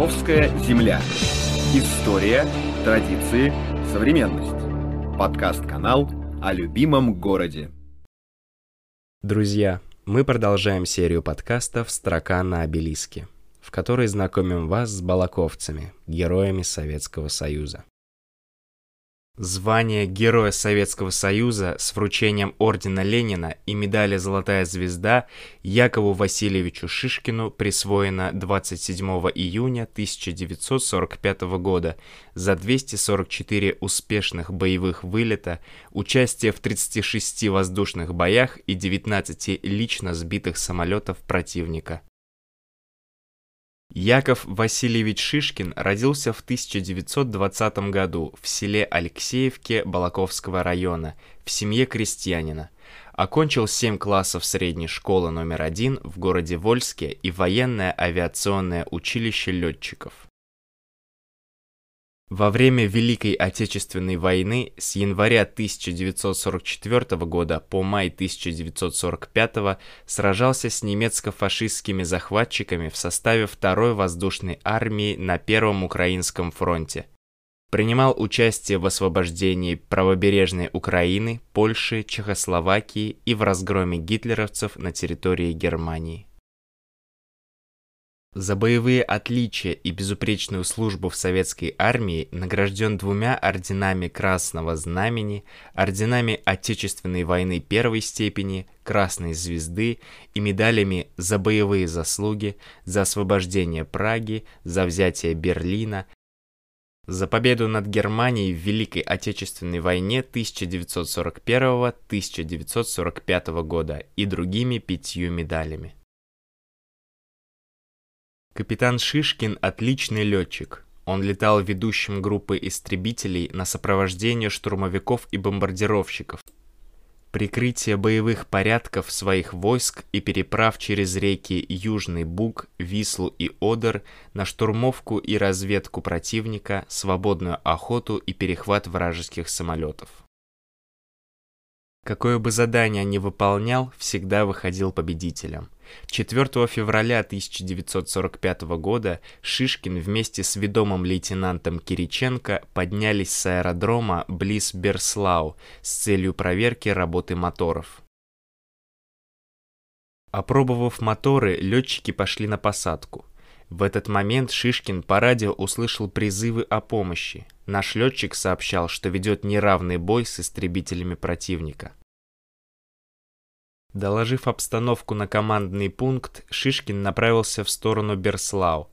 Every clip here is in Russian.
Балаковская земля. История, традиции, современность. Подкаст-канал о любимом городе. Друзья, мы продолжаем серию подкастов «Строка на обелиске», в которой знакомим вас с балаковцами, героями Советского Союза. Звание Героя Советского Союза с вручением Ордена Ленина и медали «Золотая звезда» Якову Васильевичу Шишкину присвоено 27 июня 1945 года за 244 успешных боевых вылета, участие в 36 воздушных боях и 19 лично сбитых самолетов противника. Яков Васильевич Шишкин родился в 1920 году в селе Алексеевке Балаковского района в семье крестьянина. Окончил 7 классов средней школы номер один в городе Вольске и военное авиационное училище летчиков. Во время Великой Отечественной войны с января 1944 года по май 1945 сражался с немецко-фашистскими захватчиками в составе второй воздушной армии на Первом Украинском фронте. Принимал участие в освобождении правобережной Украины, Польши, Чехословакии и в разгроме гитлеровцев на территории Германии. За боевые отличия и безупречную службу в советской армии награжден двумя орденами Красного Знамени, орденами Отечественной войны первой степени, Красной Звезды и медалями за боевые заслуги, за освобождение Праги, за взятие Берлина, за победу над Германией в Великой Отечественной войне 1941-1945 года и другими пятью медалями. Капитан Шишкин – отличный летчик. Он летал ведущим группы истребителей на сопровождение штурмовиков и бомбардировщиков. Прикрытие боевых порядков своих войск и переправ через реки Южный Буг, Вислу и Одер на штурмовку и разведку противника, свободную охоту и перехват вражеских самолетов. Какое бы задание ни выполнял, всегда выходил победителем. 4 февраля 1945 года Шишкин вместе с ведомым лейтенантом Кириченко поднялись с аэродрома близ Берслау с целью проверки работы моторов. Опробовав моторы, летчики пошли на посадку. В этот момент Шишкин по радио услышал призывы о помощи. Наш летчик сообщал, что ведет неравный бой с истребителями противника. Доложив обстановку на командный пункт, Шишкин направился в сторону Берслау.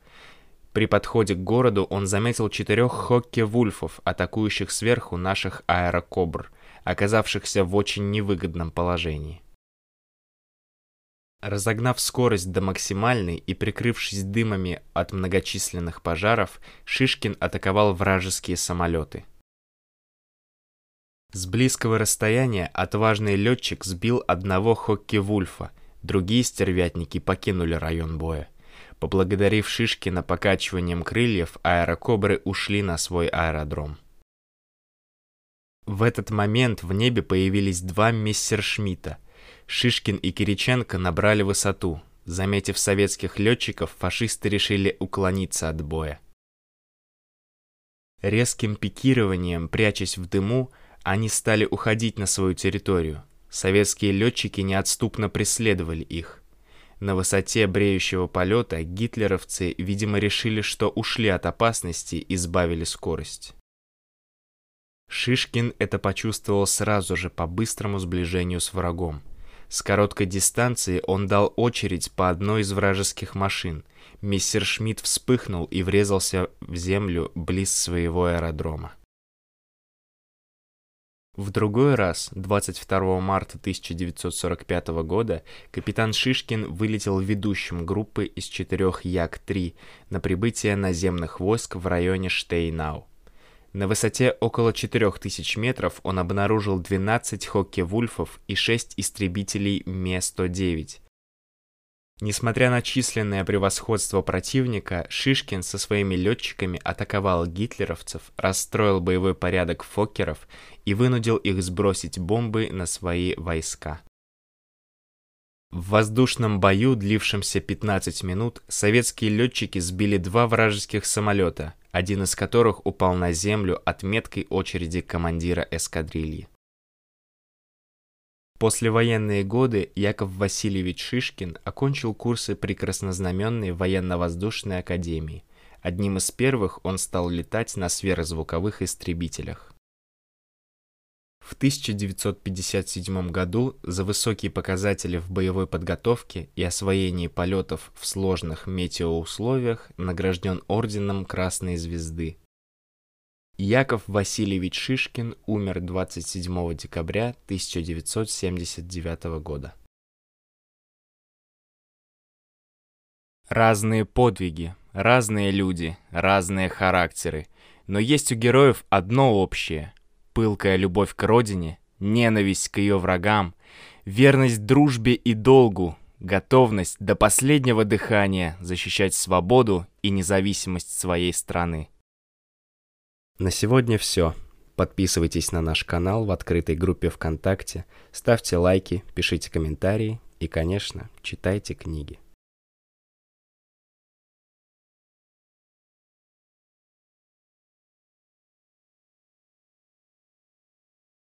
При подходе к городу он заметил четырех хокке-вульфов, атакующих сверху наших аэрокобр, оказавшихся в очень невыгодном положении. Разогнав скорость до максимальной и прикрывшись дымами от многочисленных пожаров, Шишкин атаковал вражеские самолеты. С близкого расстояния отважный летчик сбил одного Хокки-Вульфа, другие стервятники покинули район боя. Поблагодарив Шишкина покачиванием крыльев, аэрокобры ушли на свой аэродром. В этот момент в небе появились два мессершмитта – Шишкин и Кириченко набрали высоту. Заметив советских летчиков, фашисты решили уклониться от боя. Резким пикированием, прячась в дыму, они стали уходить на свою территорию. Советские летчики неотступно преследовали их. На высоте бреющего полета гитлеровцы, видимо, решили, что ушли от опасности и сбавили скорость. Шишкин это почувствовал сразу же по быстрому сближению с врагом. С короткой дистанции он дал очередь по одной из вражеских машин. Мистер Шмидт вспыхнул и врезался в землю близ своего аэродрома. В другой раз, 22 марта 1945 года, капитан Шишкин вылетел ведущим группы из четырех Як-3 на прибытие наземных войск в районе Штейнау. На высоте около 4000 метров он обнаружил 12 Хокке-Вульфов и 6 истребителей Ме-109. Несмотря на численное превосходство противника, Шишкин со своими летчиками атаковал гитлеровцев, расстроил боевой порядок фоккеров и вынудил их сбросить бомбы на свои войска. В воздушном бою, длившемся 15 минут, советские летчики сбили два вражеских самолета, один из которых упал на землю от меткой очереди командира эскадрильи. Послевоенные годы Яков Васильевич Шишкин окончил курсы при Краснознаменной военно-воздушной академии. Одним из первых он стал летать на сверхзвуковых истребителях. В 1957 году за высокие показатели в боевой подготовке и освоении полетов в сложных метеоусловиях награжден орденом Красной Звезды. Яков Васильевич Шишкин умер 27 декабря 1979 года. Разные подвиги, разные люди, разные характеры, но есть у героев одно общее – пылкая любовь к родине, ненависть к ее врагам, верность дружбе и долгу, готовность до последнего дыхания защищать свободу и независимость своей страны. На сегодня все. Подписывайтесь на наш канал в открытой группе ВКонтакте, ставьте лайки, пишите комментарии и, конечно, читайте книги.